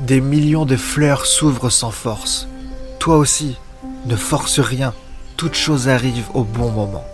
Des millions de fleurs s'ouvrent sans force. Toi aussi, ne force rien, toute chose arrive au bon moment.